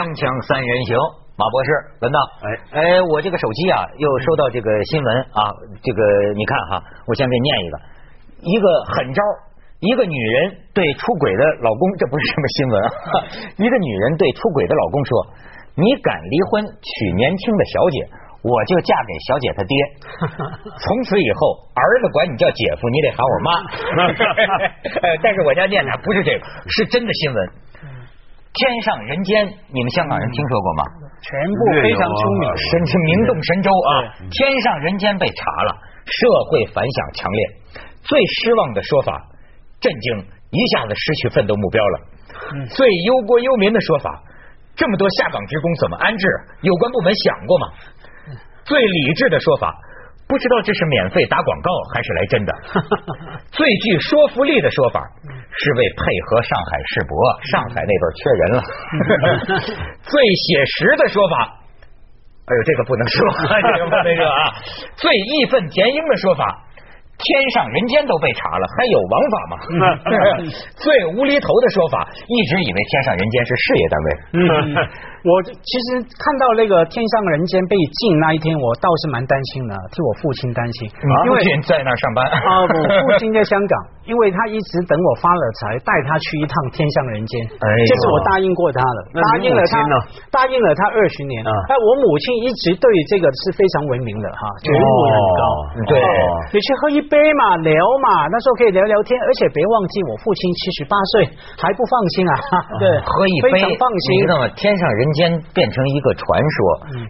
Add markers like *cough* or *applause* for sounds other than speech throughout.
锵锵三人行，马博士文道。哎哎，我这个手机啊，又收到这个新闻啊，这个你看哈，我先给你念一个，一个狠招，一个女人对出轨的老公，这不是什么新闻啊，*laughs* 一个女人对出轨的老公说：“你敢离婚娶年轻的小姐，我就嫁给小姐她爹。*laughs* 从此以后，儿子管你叫姐夫，你得喊我妈。呃，*laughs* 但是我家念的不是这个，是真的新闻。天上人间，你们香港人听说过吗？全部非常出名，神是名动神州啊！天上人间被查了，社会反响强烈。最失望的说法，震惊，一下子失去奋斗目标了。最忧国忧民的说法，这么多下岗职工怎么安置？有关部门想过吗？最理智的说法，不知道这是免费打广告还是来真的。*laughs* 最具说服力的说法，是为配合上海世博，上海那边缺人了。*laughs* 最写实的说法，哎呦，这个不能说，*laughs* 这个不能说啊。最义愤填膺的说法。天上人间都被查了，还有王法吗？*laughs* *laughs* 最无厘头的说法，一直以为天上人间是事业单位。嗯，*laughs* 我其实看到那个天上人间被禁那一天，我倒是蛮担心的，替我父亲担心。因为在那上班啊，我父亲在香港，因为他一直等我发了财，带他去一趟天上人间。哎，这是我答应过他的，答应了他，答应了他二十年。哎，我母亲一直对这个是非常文明的哈，觉悟很高。对，你去喝一。杯嘛聊嘛，那时候可以聊聊天，而且别忘记我父亲七十八岁还不放心啊。*laughs* 对，*laughs* 喝一杯非常，放心。你知道吗？天上人间变成一个传说，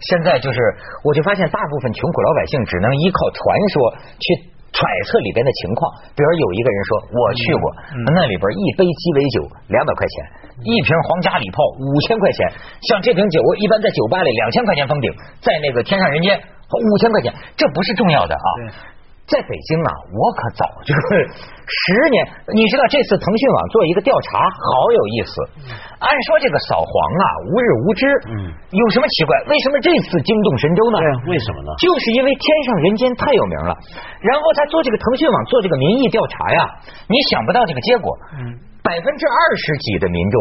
现在就是，我就发现大部分穷苦老百姓只能依靠传说去揣测里边的情况。比如有一个人说，我去过那里边，一杯鸡尾酒两百块钱，一瓶皇家礼炮五千块钱。像这瓶酒我，一般在酒吧里两千块钱封顶，在那个天上人间五千块钱，这不是重要的啊。在北京啊，我可早就 *laughs* 十年。你知道这次腾讯网做一个调查，好有意思。按说这个扫黄啊，无日无之，嗯，有什么奇怪？为什么这次惊动神州呢？对为什么呢？就是因为天上人间太有名了。然后他做这个腾讯网做这个民意调查呀，你想不到这个结果，嗯，百分之二十几的民众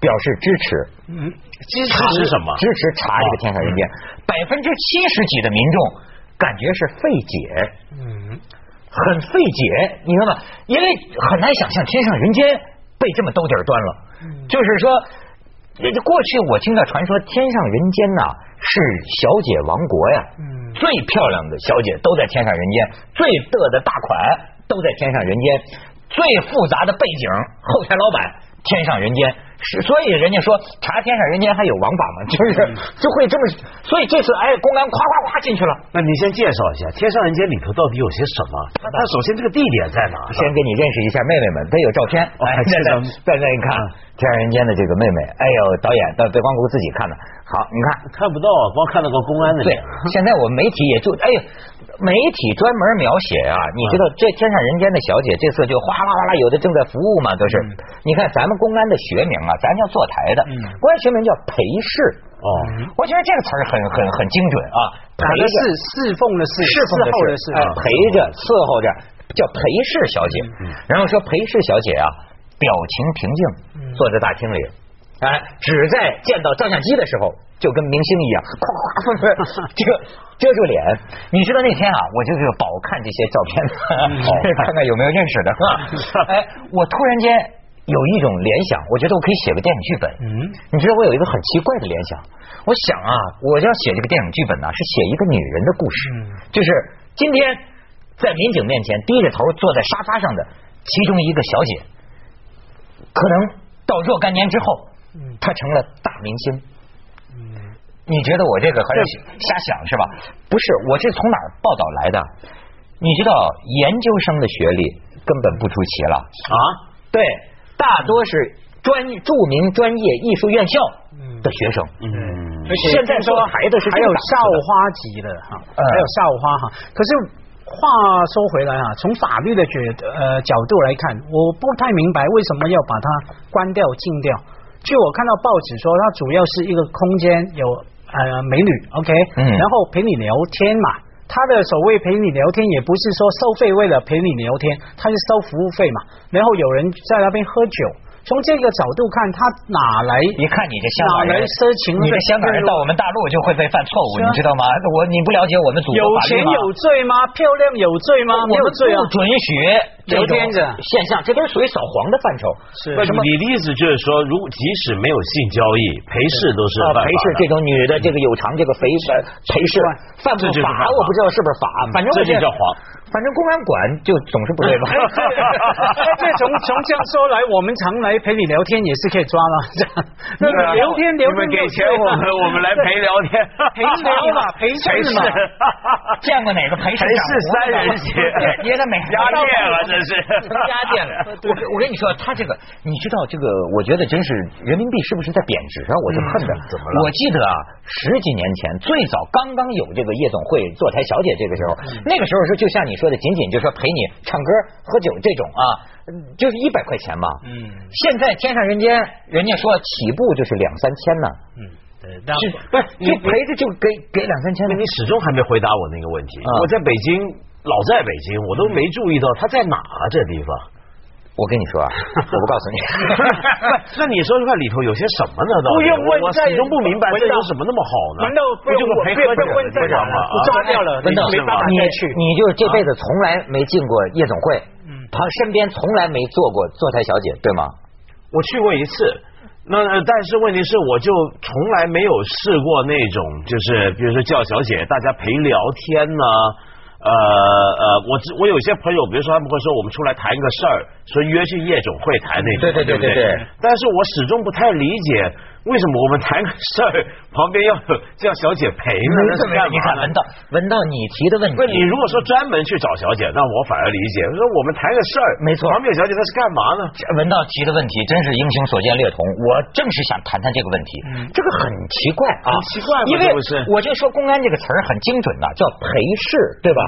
表示支持，嗯，支持什么？支持查这个天上人间。百分之七十几的民众。感觉是费解，嗯，很费解，你知道吗？因为很难想象天上人间被这么兜底儿端了。就是说，过去我听到传说，天上人间呐是小姐王国呀，嗯，最漂亮的小姐都在天上人间，最得的大款都在天上人间，最复杂的背景后台老板天上人间。是，所以人家说查天上人间还有王法吗？就是就会这么，所以这次哎，公安咵咵咵进去了。那你先介绍一下天上人间里头到底有些什么？他首先这个地点在哪？先给你认识一下妹妹们，她有照片。哎，在在在那一看天上人间的这个妹妹，哎呦，导演到北光谷自己看的。好，你看看不到，光看到个公安的。对，现在我们媒体也就哎呀，媒体专门描写啊，你知道这天上人间的小姐这次就哗啦哗啦，有的正在服务嘛，都是。你看咱们公安的学名啊。咱叫坐台的，公安学名叫陪侍。哦，我觉得这个词儿很很很精准啊。陪侍侍奉的侍，侍奉的侍，陪着伺候着，叫陪侍小姐。然后说陪侍小姐啊，表情平静，坐在大厅里，哎，只在见到照相机的时候，就跟明星一样，咵咵，这个遮住脸。你知道那天啊，我就是饱看这些照片，*laughs* 看看有没有认识的。*laughs* 哎，我突然间。有一种联想，我觉得我可以写个电影剧本。嗯，你知道我有一个很奇怪的联想，我想啊，我要写这个电影剧本呢，是写一个女人的故事。嗯，就是今天在民警面前低着头坐在沙发上的其中一个小姐，可能到若干年之后，他成了大明星。嗯，你觉得我这个还是瞎想是吧？不是，我这从哪儿报道来的？你知道研究生的学历根本不出奇了啊？对。大多是专著名专业艺术院校的学生，嗯，现在说孩子是还有校花级的哈，还有校花哈。可是话说回来啊，从法律的角呃角度来看，我不太明白为什么要把它关掉禁掉。据我看到报纸说，它主要是一个空间有呃美女，OK，然后陪你聊天嘛。他的所谓陪你聊天，也不是说收费为了陪你聊天，他是收服务费嘛。然后有人在那边喝酒，从这个角度看，他哪来？一看你这香港人哪来色情？你的香港人到我们大陆就会被犯错误，你知道吗？我你不了解我们祖国有钱有罪吗？漂亮有罪吗？没有罪啊！不准许聊天的现象，这都是属于扫黄的范畴。是为什么？你的意思就是说，如即使没有性交易，陪侍都是陪侍这种女的，这个有偿这个肥陪侍犯不法？我不知道是不是法，反正这就叫黄。反正公安管就总是不对吧？*laughs* 这从从这样说来，我们常来陪你聊天也是可以抓了。*laughs* 那聊天聊天，你们给钱我们，我们来陪聊天，*laughs* 陪聊嘛，陪侍嘛。见过哪个陪侍？陪侍三人行，也得没家店了，这是成家店了。*laughs* 我我跟你说，他这个，你知道这个？我觉得真是人民币是不是在贬值啊？我就恨的。怎么了？我记得啊，十几年前最早刚刚有这个夜总会坐台小姐，这个时候，那个时候是就像你。说的仅仅就说陪你唱歌喝酒这种啊，就是一百块钱嘛。嗯，现在天上人间，人家说起步就是两三千呢。嗯，是不是？就陪着就给给两三千？你始终还没回答我那个问题。我在北京，老在北京，我都没注意到他在哪这地方。我跟你说啊，我不告诉你。*laughs* 那你说说看，里头有些什么呢？不用问，我始终不明白，这有什么那么好呢？难道不就陪喝酒的地方吗？抓掉了，文道，没办法你去，你就是这辈子从来没进过夜总会，嗯，他身边从来没坐过坐台小姐，对吗？我去过一次，那但是问题是，我就从来没有试过那种，就是比如说叫小姐，大家陪聊天呢。呃呃，我我有些朋友，比如说他们会说我们出来谈个事儿，说约去夜总会谈那种，对对对对对。但是我始终不太理解。为什么我们谈个事儿旁边要 *laughs* 叫小姐陪呢？那是干嘛？你看文道，文道你提的问题，不，你如果说专门去找小姐，那我反而理解。说我们谈个事儿，没错，旁边有小姐那是干嘛呢？文道提的问题真是英雄所见略同，我正是想谈谈这个问题。这个很奇怪啊，很奇怪，因为我就说公安这个词儿很精准的，叫陪侍，对吧？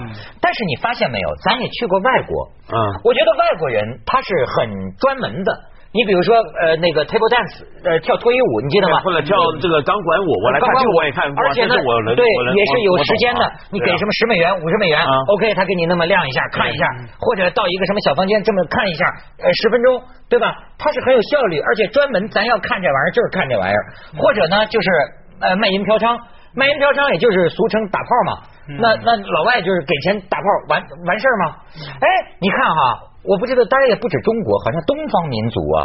但是你发现没有，咱也去过外国，嗯，我觉得外国人他是很专门的。你比如说，呃，那个 table dance，呃，跳脱衣舞，你记得吗？或者跳这个钢管舞，我来看这个我也看过，而且呢，对，也是有时间的。你给什么十美元、五十美元，OK，他给你那么亮一下，看一下，或者到一个什么小房间这么看一下，呃，十分钟，对吧？它是很有效率，而且专门咱要看这玩意儿就是看这玩意儿，或者呢就是呃卖淫嫖娼，卖淫嫖娼也就是俗称打炮嘛。那那老外就是给钱打炮完完事儿吗？哎，你看哈。我不知道，当然也不止中国，好像东方民族啊，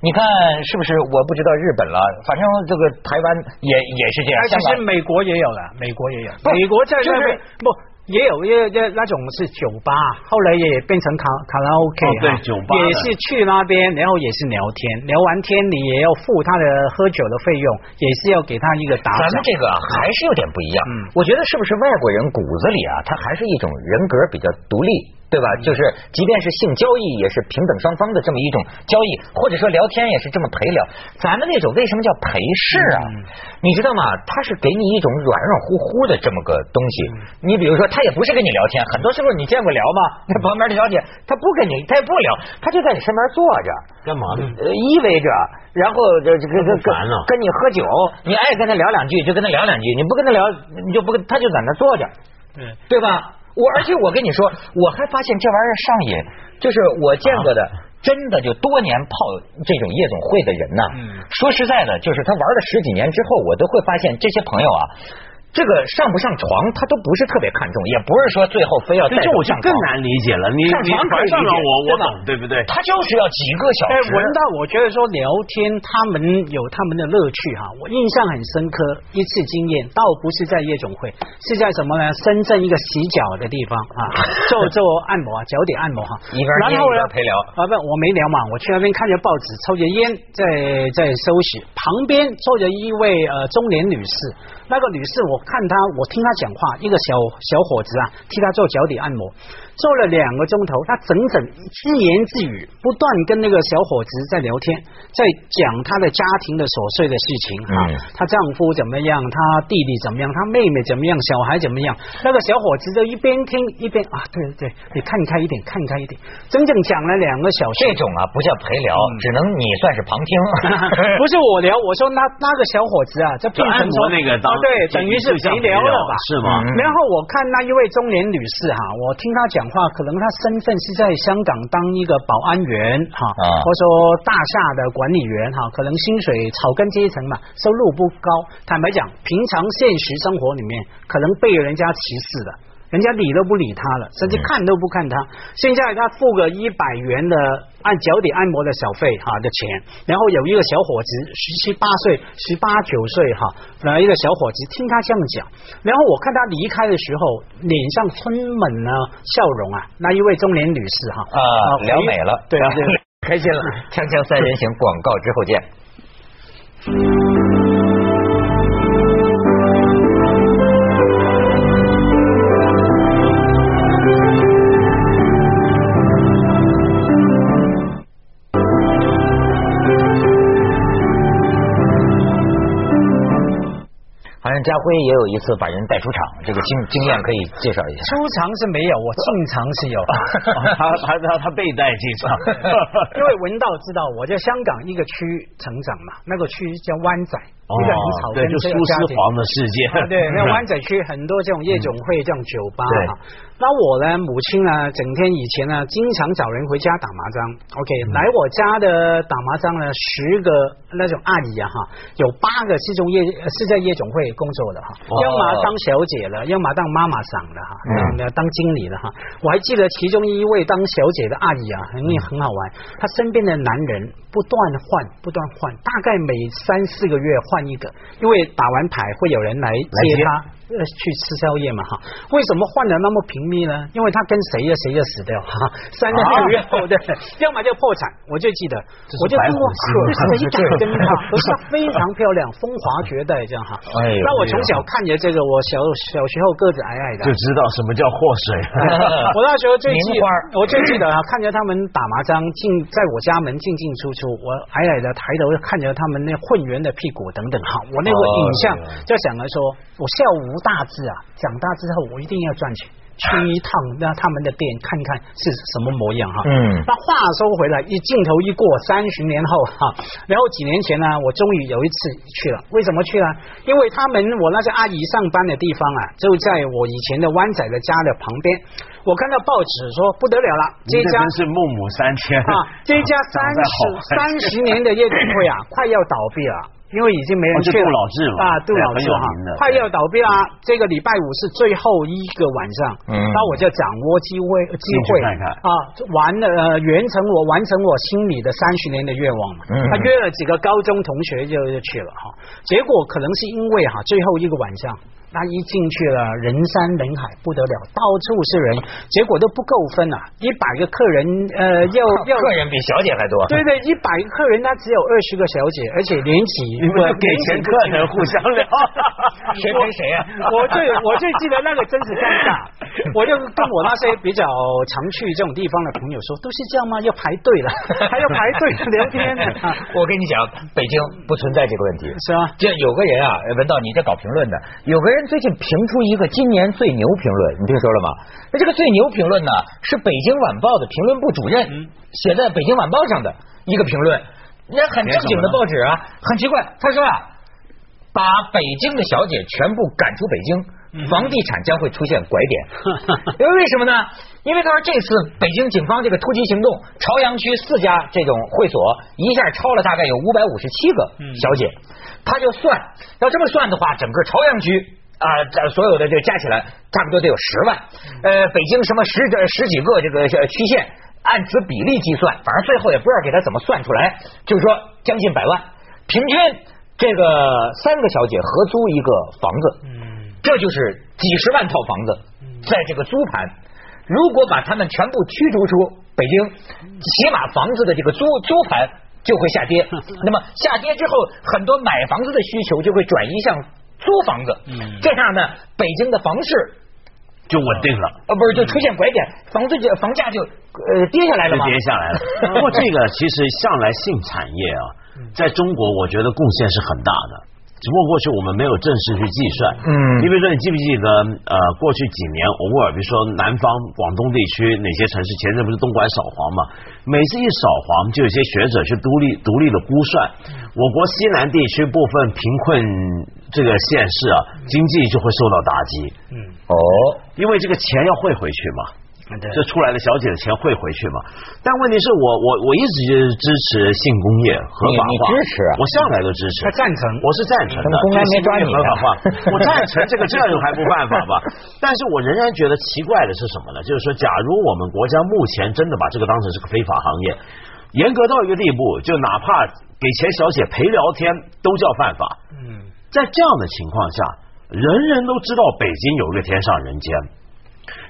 你看是不是？我不知道日本了，反正这个台湾也也是这样。其实美国也有了，美国也有，美国在那边不。也有一那那种是酒吧，后来也变成卡卡拉 OK 对，酒吧也是去那边，然后也是聊天，聊完天你也要付他的喝酒的费用，也是要给他一个打咱们这个还是有点不一样，嗯，我觉得是不是外国人骨子里啊，他还是一种人格比较独立，对吧？就是即便是性交易，也是平等双方的这么一种交易，或者说聊天也是这么陪聊。咱们那种为什么叫陪侍啊？你知道吗？他是给你一种软软乎乎的这么个东西。你比如说他。也不是跟你聊天，很多时候你见过聊吗？那旁边的小姐，她不跟你，她也不聊，她就在你身边坐着，干嘛呢？依偎着，然后这这跟跟跟你喝酒，你爱跟他聊两句就跟他聊两句，你不跟他聊，你就不跟他就在那坐着，对对吧？我而且我跟你说，我还发现这玩意儿上瘾，就是我见过的，真的就多年泡这种夜总会的人呢。说实在的，就是他玩了十几年之后，我都会发现这些朋友啊。这个上不上床，他都不是特别看重，也不是说最后非要带上床。这我就更难理解了。你上床可以理解，我我懂，对不对？他就是要几个小时。文道，我觉得说聊天，他们有他们的乐趣哈。我印象很深刻，一次经验，倒不是在夜总会，是在什么呢？深圳一个洗脚的地方啊，*laughs* 做做按摩啊，脚底按摩哈。然后呢，陪聊啊不，我没聊嘛，我去那边看着报纸，抽着烟，在在休息。旁边坐着一位呃中年女士。那个女士，我看她，我听她讲话，一个小小伙子啊，替她做脚底按摩。做了两个钟头，他整整自言自语，不断跟那个小伙子在聊天，在讲他的家庭的琐碎的事情啊，她丈夫怎么样，她弟弟怎么样，她妹妹怎么样，小孩怎么样。那个小伙子就一边听一边啊，对对对，你看开一点，看开一点，整整讲了两个小时。这种啊不叫陪聊，只能你算是旁听。*laughs* 不是我聊，我说那那个小伙子啊，这变成那个当对，等于是陪聊了吧？是吗？然后我看那一位中年女士哈，我听她讲。话，可能他身份是在香港当一个保安员哈，啊或者说大厦的管理员哈，可能薪水草根阶层嘛，收入不高。坦白讲，平常现实生活里面可能被人家歧视的，人家理都不理他了，甚至看都不看他。现在他付个一百元的按脚底按摩的小费哈的钱，然后有一个小伙子十七八岁、十八九岁哈，来一个小伙子听他这样讲，然后我看他离开的时候，脸上充满了笑容啊，那一位中年女士哈啊，聊美了，对对。*laughs* 开心了。锵锵三人行，广告之后见。家辉也有一次把人带出场，这个经经验可以介绍一下。出场是没有，我进场是有。*laughs* 他他他他被带进场，*laughs* 因为文道知道我在香港一个区成长嘛，那个区叫湾仔，一个很草根对，就苏这个家庭。丝黄的世界，对，*laughs* 那湾仔区很多这种夜总会、这种酒吧哈。那我呢，母亲呢，整天以前呢，经常找人回家打麻将。OK，来我家的打麻将呢，十个那种阿姨啊哈，有八个是从夜是在夜总会工作的哈，要么当小姐了，要么当妈妈桑的哈，当经理了哈。我还记得其中一位当小姐的阿姨啊，很很好玩，她身边的男人不断换，不断换，大概每三四个月换一个，因为打完牌会有人来接他。呃，去吃宵夜嘛哈？为什么换的那么频密呢？因为他跟谁呀谁就死掉哈，*laughs* 三个六月后对，*laughs* 要么就破产。我就记得，我就跟我谁敢跟他？可是她非常漂亮，风华绝代这样哈。哎那我从小看着这个，我小小时候个子矮矮的就，知道什么叫祸水。*laughs* 我那时候最记我最记得啊，看着他们打麻将进在我家门进进出出，我矮矮的抬头看着他们那混圆的屁股等等哈，我那个影像就想着说，我笑无大志啊，长大之后我一定要赚钱。去一趟那他们的店看看是什么模样哈。嗯那话说回来，一镜头一过，三十年后哈，然后几年前呢，我终于有一次去了。为什么去呢？因为他们我那些阿姨上班的地方啊，就在我以前的湾仔的家的旁边。我看到报纸说不得了了，这家是孟母三迁啊，*laughs* 这家三十三十年的夜总会啊，*laughs* 快要倒闭了。因为已经没人去了，杜老志嘛啊，杜对老志哈很有名的，快要倒闭啦。这个礼拜五是最后一个晚上，嗯那我就掌握机会机会啊，完了呃，完成我完成我心里的三十年的愿望嘛。嗯他约了几个高中同学就就去了哈，结果可能是因为哈最后一个晚上。那一进去了，人山人海不得了，到处是人，结果都不够分啊！一百个客人，呃，要要客人比小姐还多。对对，一百个客人，他只有二十个小姐，而且连起你们 *laughs* 给钱客人互相聊，谁跟谁啊？我最我最记得那个真是尴尬，*laughs* 我就跟我那些比较常去这种地方的朋友说，都是这样吗？要排队了，*laughs* 还要排队聊天呢，我跟你讲，北京不存在这个问题。是吧？这有个人啊，文道，你在搞评论的，有个人最近评出一个今年最牛评论，你听说了吗？那这个最牛评论呢，是北京晚报的评论部主任写在北京晚报上的一个评论，那很正经的报纸啊，很奇怪，他说啊，把北京的小姐全部赶出北京，房地产将会出现拐点。*laughs* 因为为什么呢？因为他说这次北京警方这个突击行动，朝阳区四家这种会所一下超了大概有五百五十七个小姐，他就算要这么算的话，整个朝阳区。啊，这所有的这加起来差不多得有十万，呃，北京什么十十几个这个呃区县，按此比例计算，反正最后也不知道给他怎么算出来，就是说将近百万，平均这个三个小姐合租一个房子，嗯，这就是几十万套房子，在这个租盘。如果把他们全部驱逐出北京，起码房子的这个租租盘就会下跌。*laughs* 那么下跌之后，很多买房子的需求就会转移向租房子。嗯这样呢，北京的房市就稳定了。呃不是就出现拐点，房子就房价就呃跌下来了就吗？跌下来了。*laughs* 不过这个其实向来性产业啊，在中国我觉得贡献是很大的。只不过过去我们没有正式去计算，嗯。你比如说你记不记得呃过去几年偶尔比如说南方广东地区哪些城市前阵不是东莞扫黄嘛，每次一扫黄就有些学者去独立独立的估算，我国西南地区部分贫困这个县市啊，经济就会受到打击，嗯，哦，因为这个钱要汇回去嘛。这出来的小姐的钱会回去吗？但问题是我我我一直就是支持性工业合法化，你支持啊我向来都支持，他赞成我是赞成的，公安没抓你合法化，我赞成这个，这样还不犯法吧？*laughs* 但是我仍然觉得奇怪的是什么呢？就是说，假如我们国家目前真的把这个当成是个非法行业，严格到一个地步，就哪怕给钱小姐陪聊天都叫犯法。嗯，在这样的情况下，人人都知道北京有一个天上人间。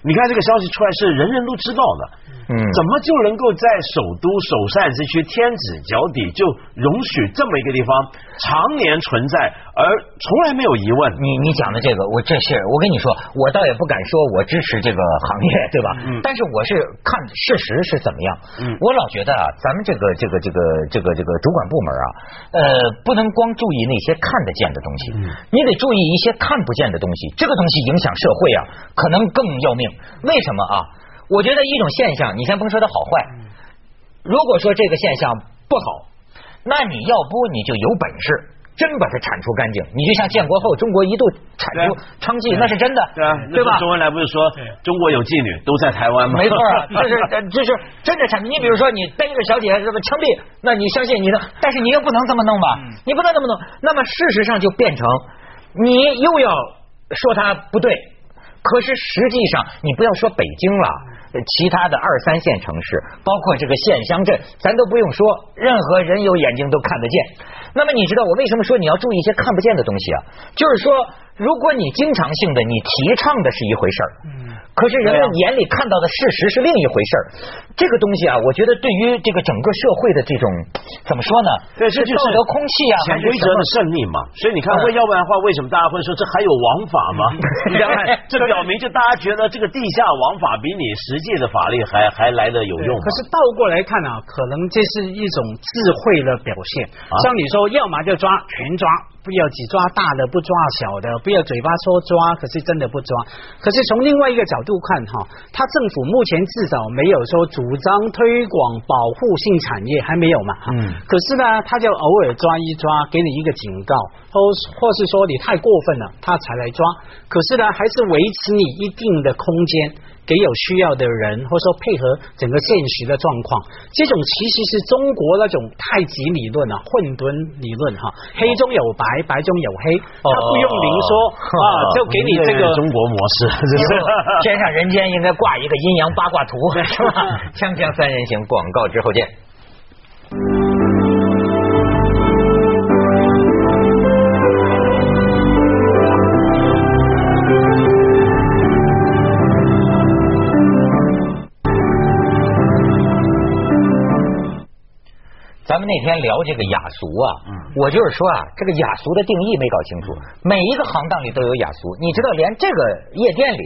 你看这个消息出来是人人都知道的，嗯怎么就能够在首都首善之区天子脚底就容许这么一个地方常年存在，而从来没有疑问？你你讲的这个，我这是我跟你说，我倒也不敢说我支持这个行业，*laughs* 对吧？嗯但是我是看事实是怎么样。嗯我老觉得啊，咱们这个这个这个这个这个主管部门啊，呃，不能光注意那些看得见的东西，嗯你得注意一些看不见的东西。这个东西影响社会啊，可能更要命。为什么啊？我觉得一种现象，你先甭说它好坏，如果说这个现象不好，那你要不你就有本事，真把它铲除干净。你就像建国后中国一度铲除娼妓，那是真的，对啊，对吧？周恩来不是说中国有妓女都在台湾吗？没错啊，*laughs* 这是呃这是真的铲除。你比如说，你逮着小姐这么枪毙，那你相信你的，但是你又不能这么弄吧？你不能这么弄。那么事实上就变成，你又要说他不对，可是实际上你不要说北京了。其他的二三线城市，包括这个县乡镇，咱都不用说，任何人有眼睛都看得见。那么你知道我为什么说你要注意一些看不见的东西啊？就是说，如果你经常性的你提倡的是一回事儿，嗯可是人们眼里看到的事实是另一回事儿。这个东西啊，我觉得对于这个整个社会的这种怎么说呢？对，这就是道德空气啊，潜规则的胜利嘛。所以你看，要不然的话，为什么大家会说这还有王法吗？你想想看，这表明就大家觉得这个地下王法比你实际的法律还还来的有用可。是倒过来看啊，可能这是一种智慧的表现。啊像你说，要么就抓全抓，不要只抓大的，不抓小的，不要嘴巴说抓，可是真的不抓。可是从另外一个角度看哈，他政府目前至少没有说主张推广保护性产业，还没有嘛。哈嗯可是呢，他就偶尔抓一抓，给你一个警告，或或是说你太过分了，他才来抓。可是呢，还是维持你一定的空间。给有需要的人，或者说配合整个现实的状况，这种其实是中国那种太极理论啊，混沌理论哈，黑中有白，白中有黑，他不用明说啊，就给你这个中国模式，天上人间应该挂一个阴阳八卦图，*laughs* 是吧？锵锵三人行，广告之后见。那天聊这个雅俗啊，我就是说啊，这个雅俗的定义没搞清楚。每一个行当里都有雅俗，你知道，连这个夜店里，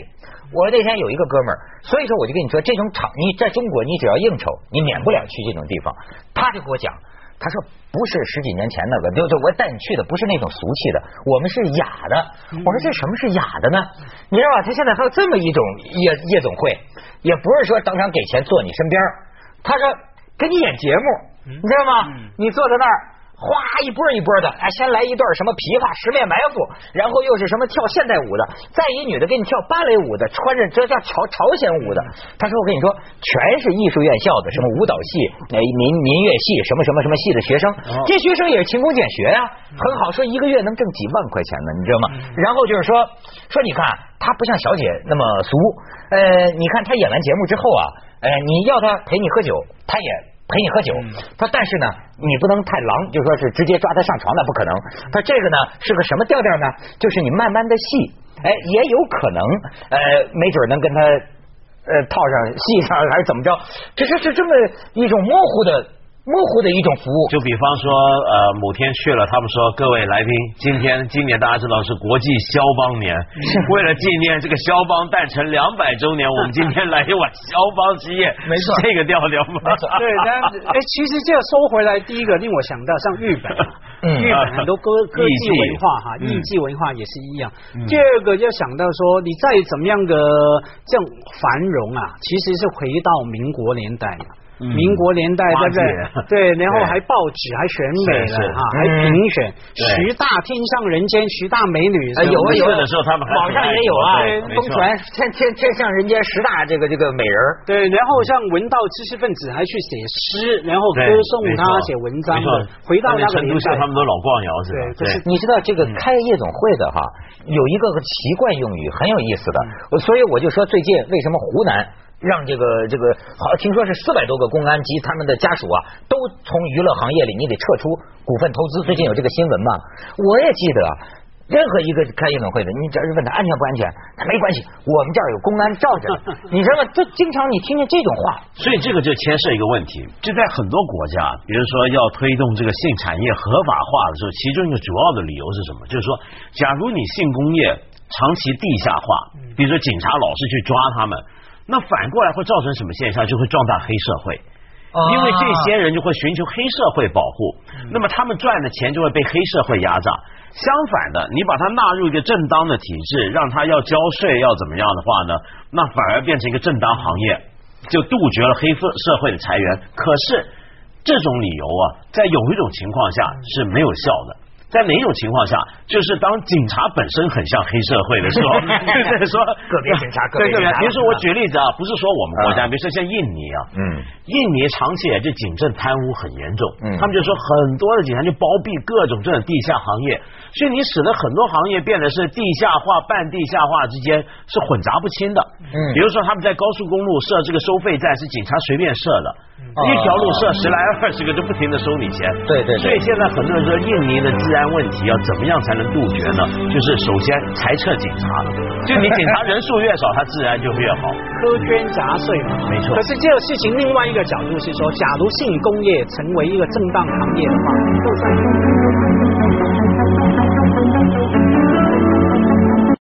我那天有一个哥们儿，所以说我就跟你说，这种场你在中国，你只要应酬，你免不了去这种地方。他就给我讲，他说不是十几年前那个，就就我带你去的不是那种俗气的，我们是雅的。我说这什么是雅的呢？你知道吧？他现在还有这么一种夜夜总会，也不是说当场给钱坐你身边儿，他说给你演节目，你知道吗？你坐在那儿。哗，一波一波的，哎，先来一段什么琵琶十面埋伏，然后又是什么跳现代舞的，再一女的给你跳芭蕾舞的，穿着这叫朝朝鲜舞的。他说：“我跟你说，全是艺术院校的，什么舞蹈系、哎民民乐系，什么什么什么系的学生，这学生也是勤工俭学呀、很好，说一个月能挣几万块钱呢，你知道吗？然后就是说说你看他不像小姐那么俗，呃，你看他演完节目之后啊，呃，你要他陪你喝酒，他也。陪你喝酒，他但是呢，你不能太狼，就说是直接抓他上床，那不可能。他这个呢是个什么调调呢？就是你慢慢的戏，哎，也有可能，呃，没准能跟他呃套上戏上还是怎么着，这是是这么一种模糊的模糊的一种服务。就比方说，呃，某天去了，他们说各位来宾，今天今年大家知道是国际肖邦年，为了纪念这个肖邦诞辰两百周年，我们今天来一碗肖邦之夜，*laughs* 没错这个调调吗？对，但哎，*laughs* 其实这个收回来，第一个令我想到像日本，嗯日本很多歌歌艺伎伎文化哈，嗯艺伎文化也是一样。第二个要想到说，你再怎么样的这样繁荣啊，其实是回到民国年代嘛。民国年代在这对？对，然后还报纸还选美了哈，还评选徐大天上人间徐大美女。有啊有的时候他们网上也有啊，疯传天天天上人间十大这个这个美人。对，然后像文道知识分子还去写诗，然后歌颂他写文章。回到那个年代，他们都老逛窑子。对，你知道这个开夜总会的哈，有一个奇怪用语很有意思的，所以我就说最近为什么湖南。让这个这个好，听说是四百多个公安及他们的家属啊，都从娱乐行业里你得撤出股份投资。最近有这个新闻嘛？我也记得，任何一个开夜总会的，你只要是问他安全不安全，他没关系，我们这儿有公安罩着。*laughs* 你知道吗？这经常你听见这种话，所以这个就牵涉一个问题，就在很多国家，比如说要推动这个性产业合法化的时候，其中一个主要的理由是什么？就是说，假如你性工业长期地下化，比如说警察老是去抓他们。那反过来会造成什么现象？就会壮大黑社会，因为这些人就会寻求黑社会保护，那么他们赚的钱就会被黑社会压榨。相反的，你把它纳入一个正当的体制，让他要交税要怎么样的话呢？那反而变成一个正当行业，就杜绝了黑社社会的裁员。可是这种理由啊，在有一种情况下是没有效的。在哪种情况下，就是当警察本身很像黑社会的时候，*laughs* 就是说 *laughs* 个别警察，个别警察。比如说我举例子啊，不是说我们国家，比如说像印尼啊，嗯，印尼长期以来这警政贪污很严重，嗯，他们就说很多的警察就包庇各种这种地下行业，所以你使得很多行业变得是地下化、半地下化之间是混杂不清的，嗯，比如说他们在高速公路设这个收费站是警察随便设的。一条路设十来二十个，就不停的收你钱。对对。所以现在很多人说，印尼的治安问题要怎么样才能杜绝呢？就是首先裁撤警察，就你警察人数越少，他治安就越好。苛捐杂税嘛，没错。可是这个事情另外一个角度是说，假如性工业成为一个正当行业的话，就算。